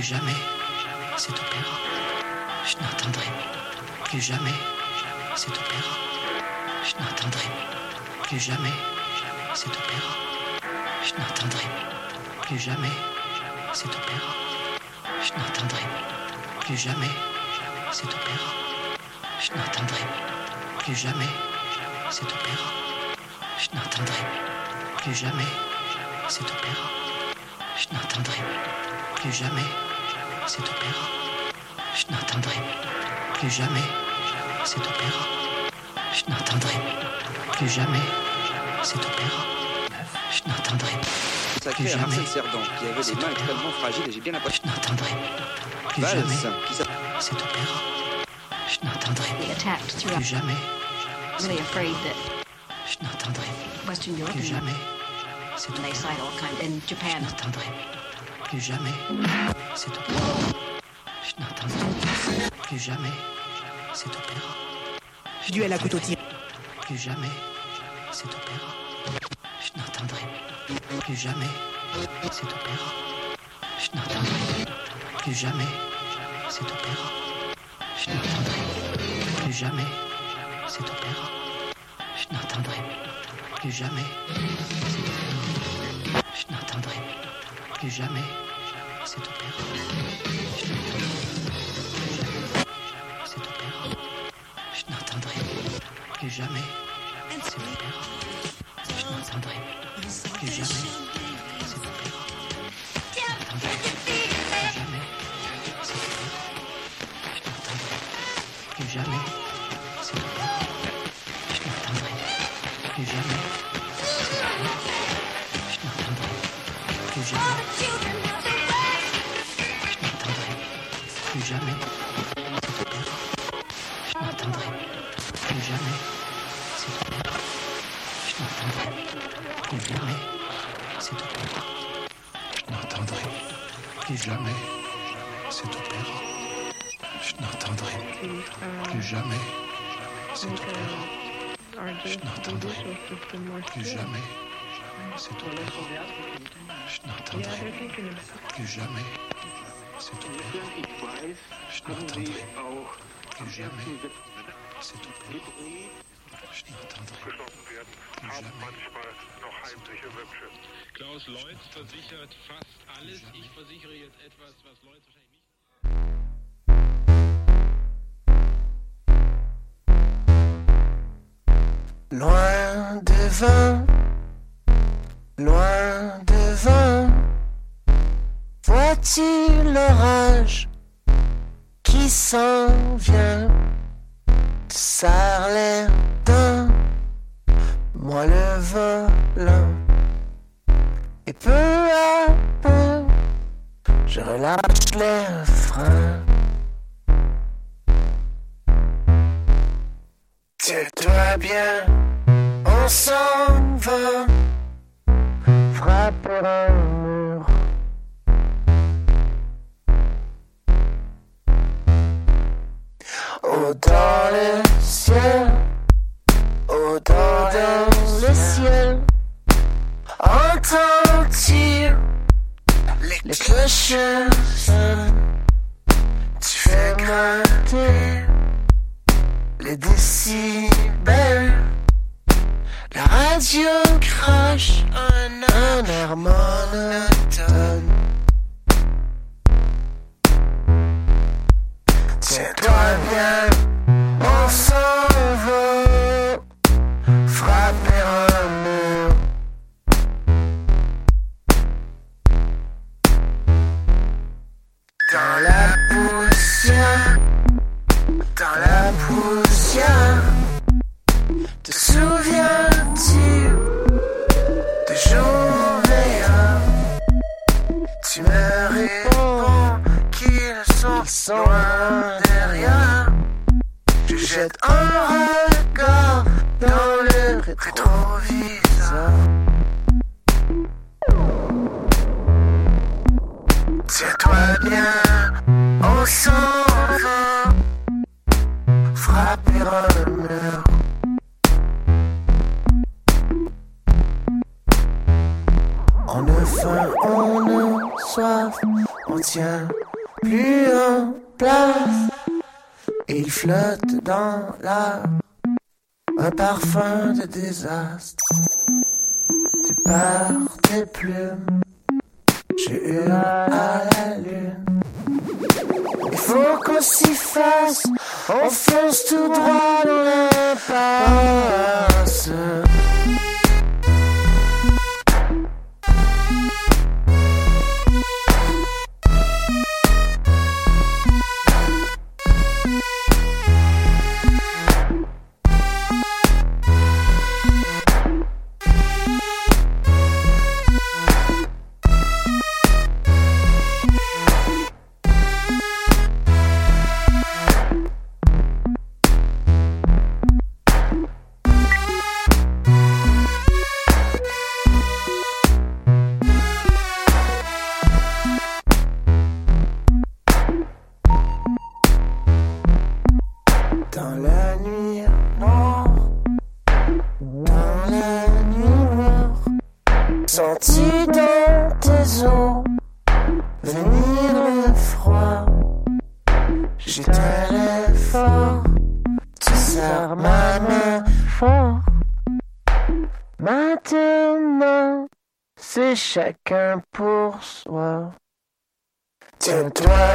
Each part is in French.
Plus jamais cet opéra. Je n'entendrai plus jamais cet opéra. Je n'entendrai plus jamais cet opéra. Je n'entendrai plus jamais cet opéra. Je n'entendrai plus jamais cet opéra. Je n'entendrai plus jamais cet opéra. Je n'entendrai plus jamais cet opéra. Je n'entendrai plus jamais cet opéra. Je n'entendrai plus jamais cet opéra. Je n'entendrai plus jamais cet opéra. Je n'entendrai consacré à Marcel Cerdan, qui avait des mains extrêmement fragiles et j'ai bien l'impression. Je n'entendrai plus jamais cet opéra. Je n'entendrai plus jamais. really afraid that Je n'entendrai plus jamais n'entendrai plus jamais cet opéra. Je n'entendrai plus jamais cet opéra. Je Duel à couteau tiré. plus jamais cet opéra. Je n'entendrai plus jamais cet opéra. Je n'entendrai plus jamais cet opéra. Je n'entendrai plus jamais cet opéra. Je n'entendrai plus jamais cet opéra. Je n'entendrai plus jamais cet opéra. Je n'entendrai plus jamais plus jamais cet opéra. Je n'entendrai plus jamais cet opéra. Je n'entendrai plus jamais cet opéra. Je n'entendrai plus jamais cet opéra. Je n'entendrai plus jamais cet opéra. Je n'entendrai plus jamais cet opéra. Je n'entendrai plus jamais. Klaus Leutz versichert fast alles. Ich versichere jetzt etwas, was Leutz wahrscheinlich nicht. Loin devant, loin devant, vois-tu l'orage qui s'en vient, serre les dents, moi le volant, et peu à peu, je relâche les freins. Tiens-toi bien, on s'en va. Frapper un Oh, dans le ciel, oh, dans, dans le ciel, entends-tu les cloches? Tu fais grimper les décibels. La radio crache un, un air monotone.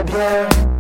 Yeah.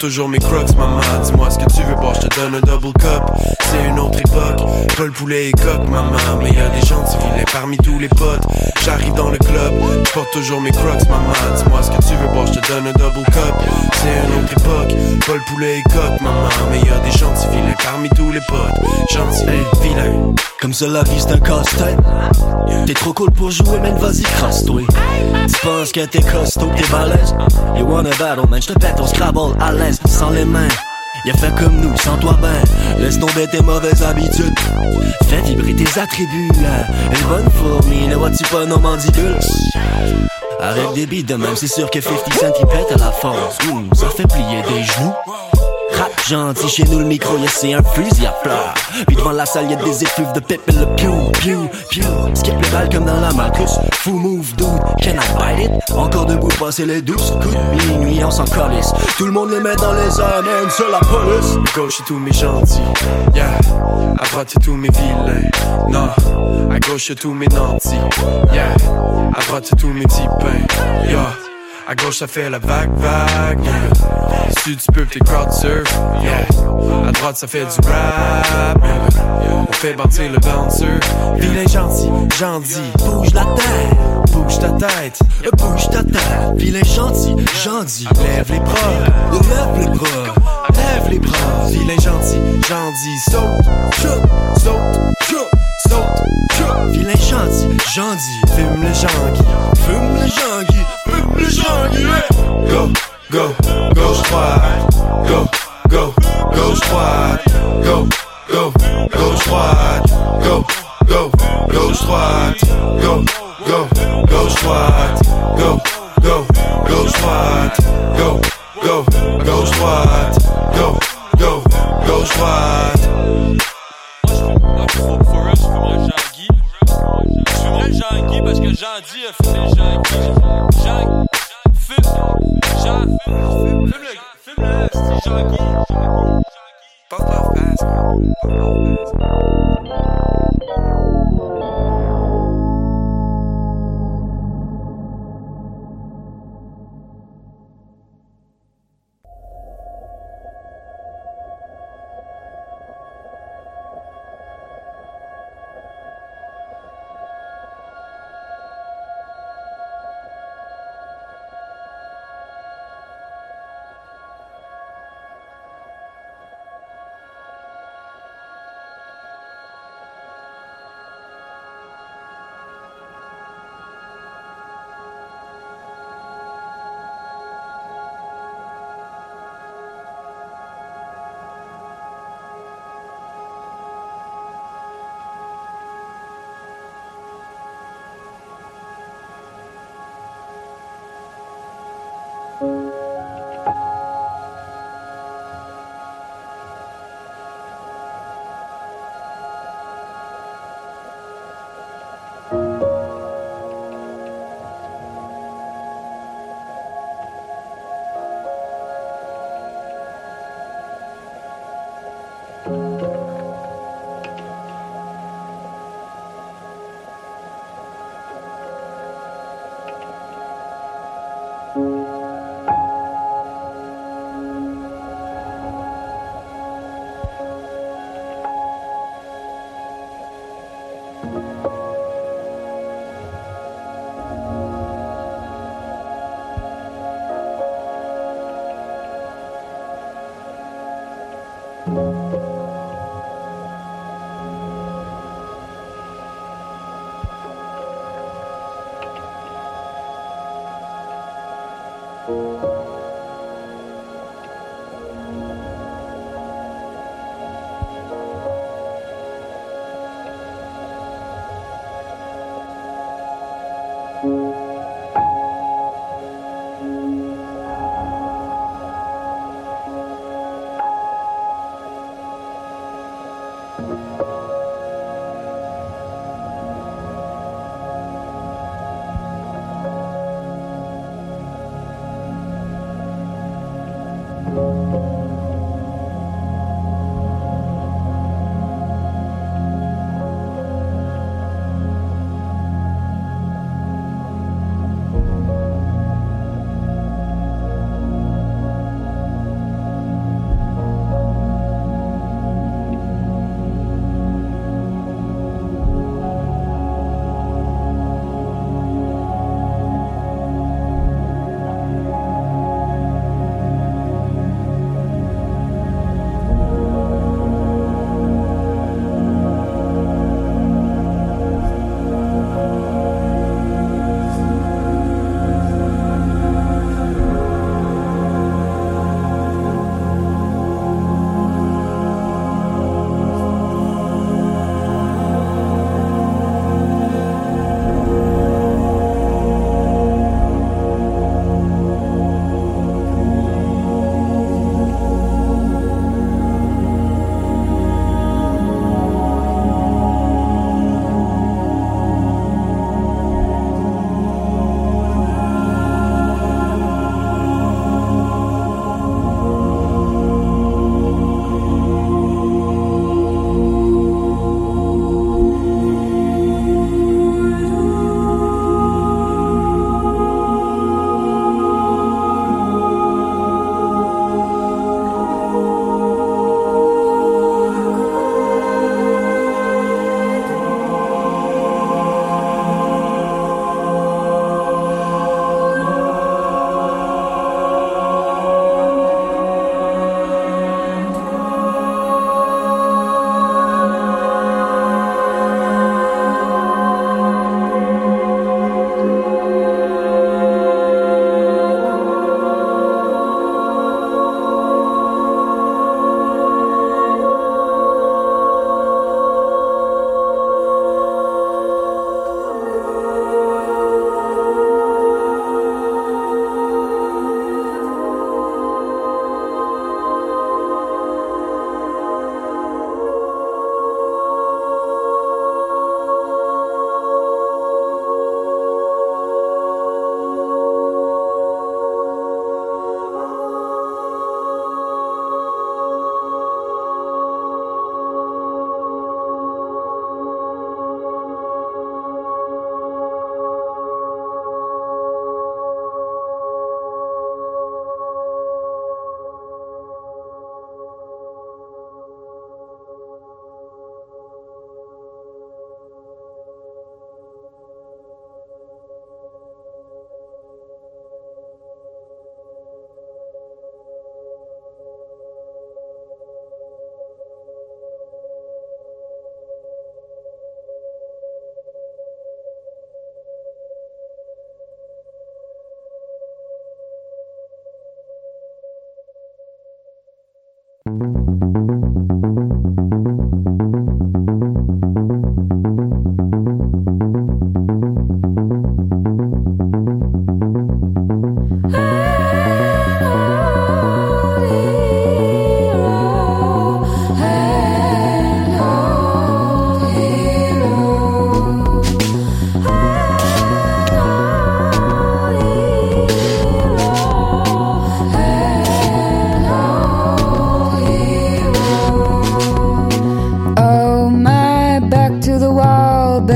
Toujours mes crocs, maman. Dis-moi ce que tu veux boire, j'te donne un double cup. C'est une autre époque, pas le poulet et coq, maman. Mais y'a des gentils vilains parmi tous les potes. J'arrive dans le club, j'porte toujours mes crocs, maman. Dis-moi ce que tu veux boire, j'te donne un double cup. C'est une autre époque, pas le poulet et coq, maman. Mais y'a des gentils vilains parmi tous les potes. Gentils, vilains. Comme ça la vie c'est un casse-tête T'es trop cool pour jouer man vas-y crasse-toi Tu penses que t'es costaud, t'es balèze? You wanna battle man, j'te pète au Scrabble à l'aise Sans les mains Y'a fait comme nous, sans toi ben Laisse tomber tes mauvaises habitudes. Fais vibrer tes attributs là. Une bonne fourmi, ne vois-tu pas nos mandibules? Avec des beats de même, c'est sûr que 50 Cent il pète à la force. Hum, Ça fait plier des genoux Rap gentil, chez nous le micro, yeah, c'est un fusil à fleurs. Puis devant la salle, y'a des effluves de pep et le pew, pew, pew. Skip les balles comme dans la Marcus. Fou move, dude, can I bite it? Encore debout, passer les douces. Coup de minuit, on s'en calisse. Tout le monde les met dans les airs, même c'est la police. Gauche, c'est tous mes gentils. Yeah. À droite, c'est tous mes vilains. Non. À gauche, c'est tous mes nantis. Yeah. À droite, c'est tous mes petits pains. Yeah. À gauche, ça fait la vague, vague. Yeah. Ici, tu peux, t'es crowd surf. Yeah. À droite, ça fait du rap. On fait bâtir le bouncer. Vilain gentil, gentil. Bouge la tête, Bouge ta tête. bouge ta tête. Vilain gentil, gentil. Lève les bras. Lève les bras, Lève les bras. Vilain gentil, gentil. Saute, saute, saute, d'eau. Vilain chantier, jandy, fume le janky, fume le janky, fume le janky. Go, go, go droite, go, go, gauche droite, go, go, gauche droite, go, go, go droite, go, go, go droite, go, go, go droite, go, go, gauche droite, go, go, gauche droite. Je fumerais Jean-Guy. Je fumerais Jean-Guy parce que Jean-Di a fumé Jean-Guy. Jean... Le... Fume le... Jean-Guy. Pass. Puff, puff, pass.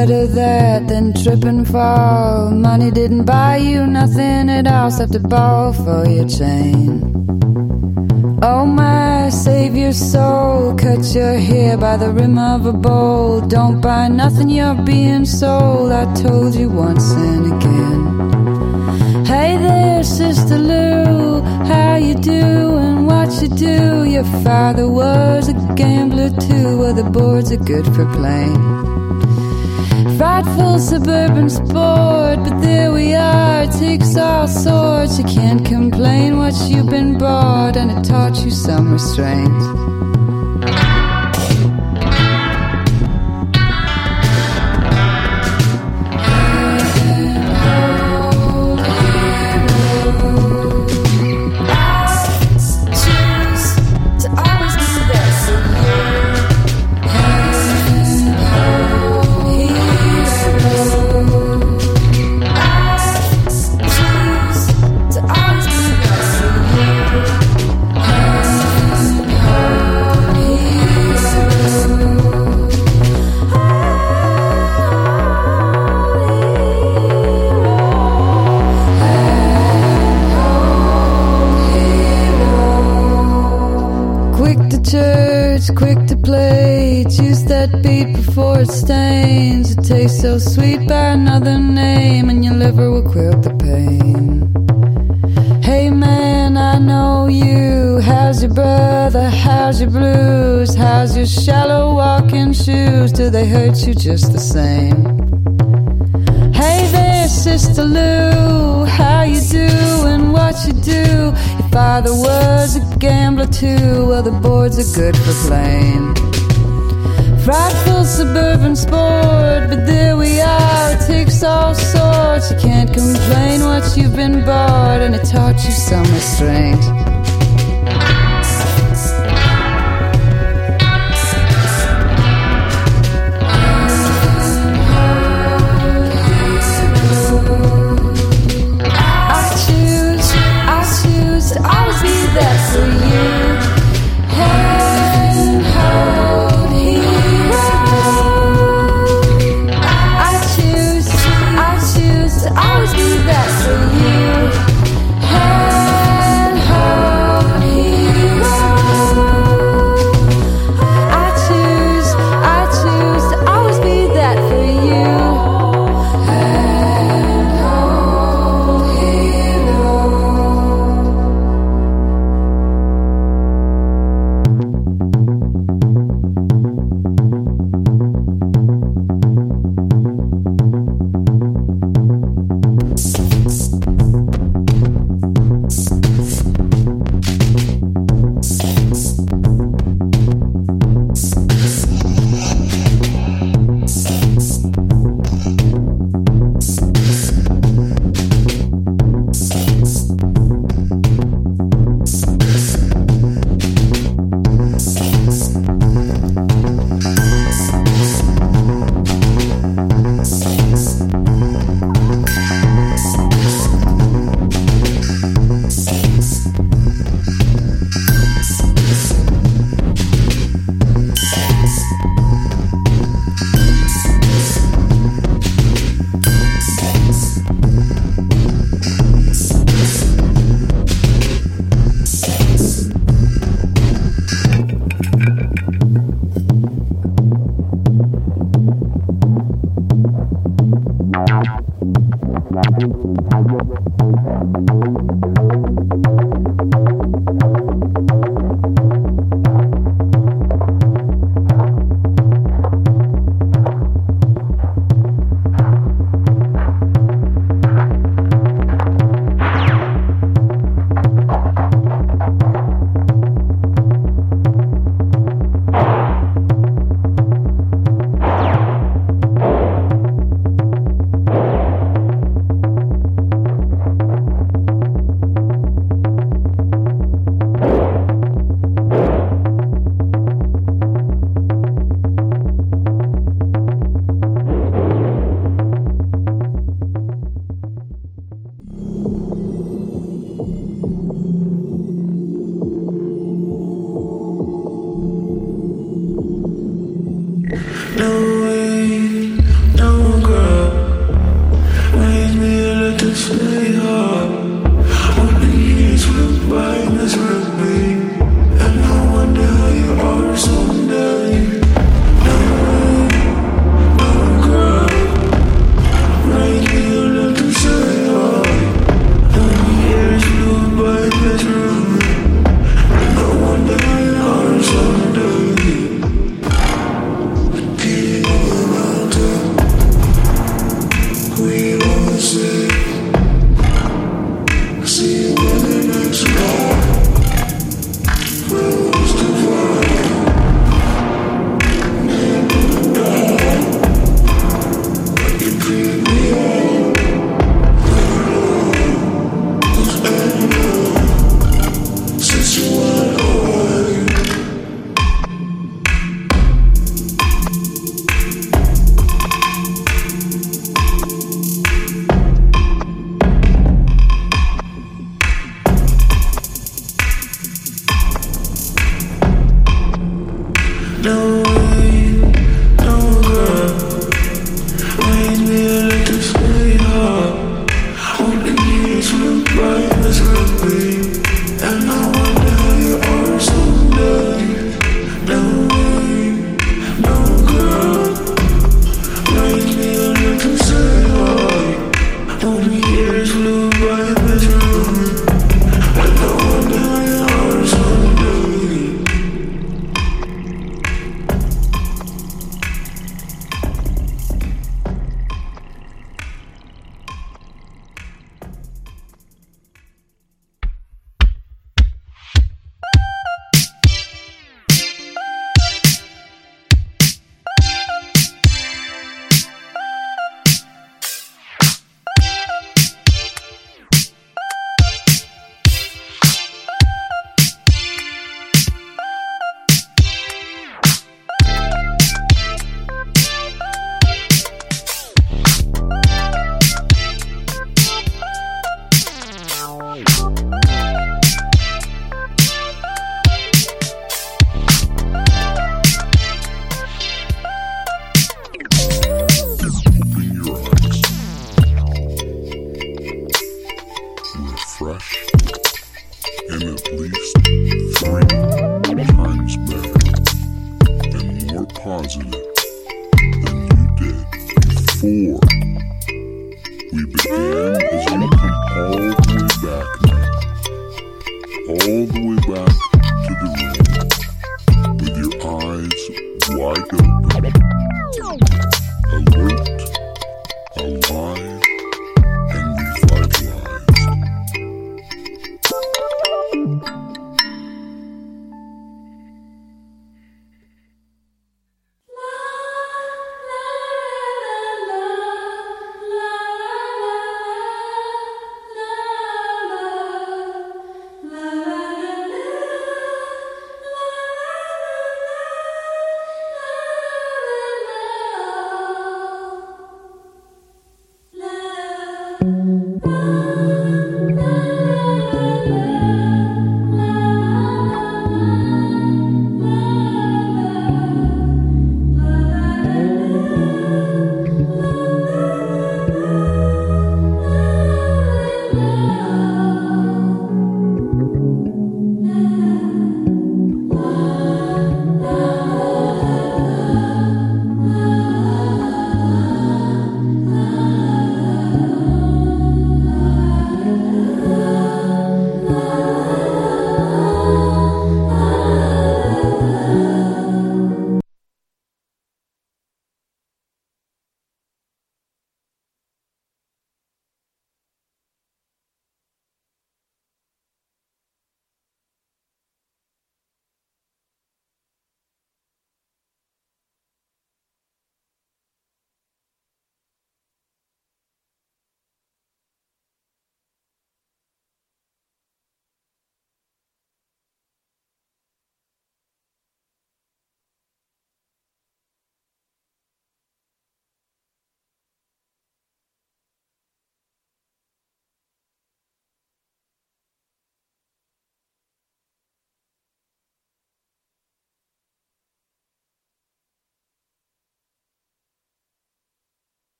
Better that than trip and fall. Money didn't buy you nothing at all except a ball for your chain. Oh my, save your soul. Cut your hair by the rim of a bowl. Don't buy nothing, you're being sold. I told you once and again. Hey there, Sister Lou, how you doing? What you do? Your father was a gambler too. Well, the boards are good for playing. Frightful suburban sport, but there we are. It takes all sorts. You can't complain what you've been bought, and it taught you some restraint. Tastes so sweet by another name, and your liver will quit the pain. Hey man, I know you. How's your brother? How's your blues? How's your shallow walking shoes? Do they hurt you just the same? Hey there, Sister Lou. How you doing? What you do? Your father was a gambler too. Well, the boards are good for playing. Frightful suburban sport, but there we are. It takes all sorts. You can't complain what you've been bought, and it taught you some restraint.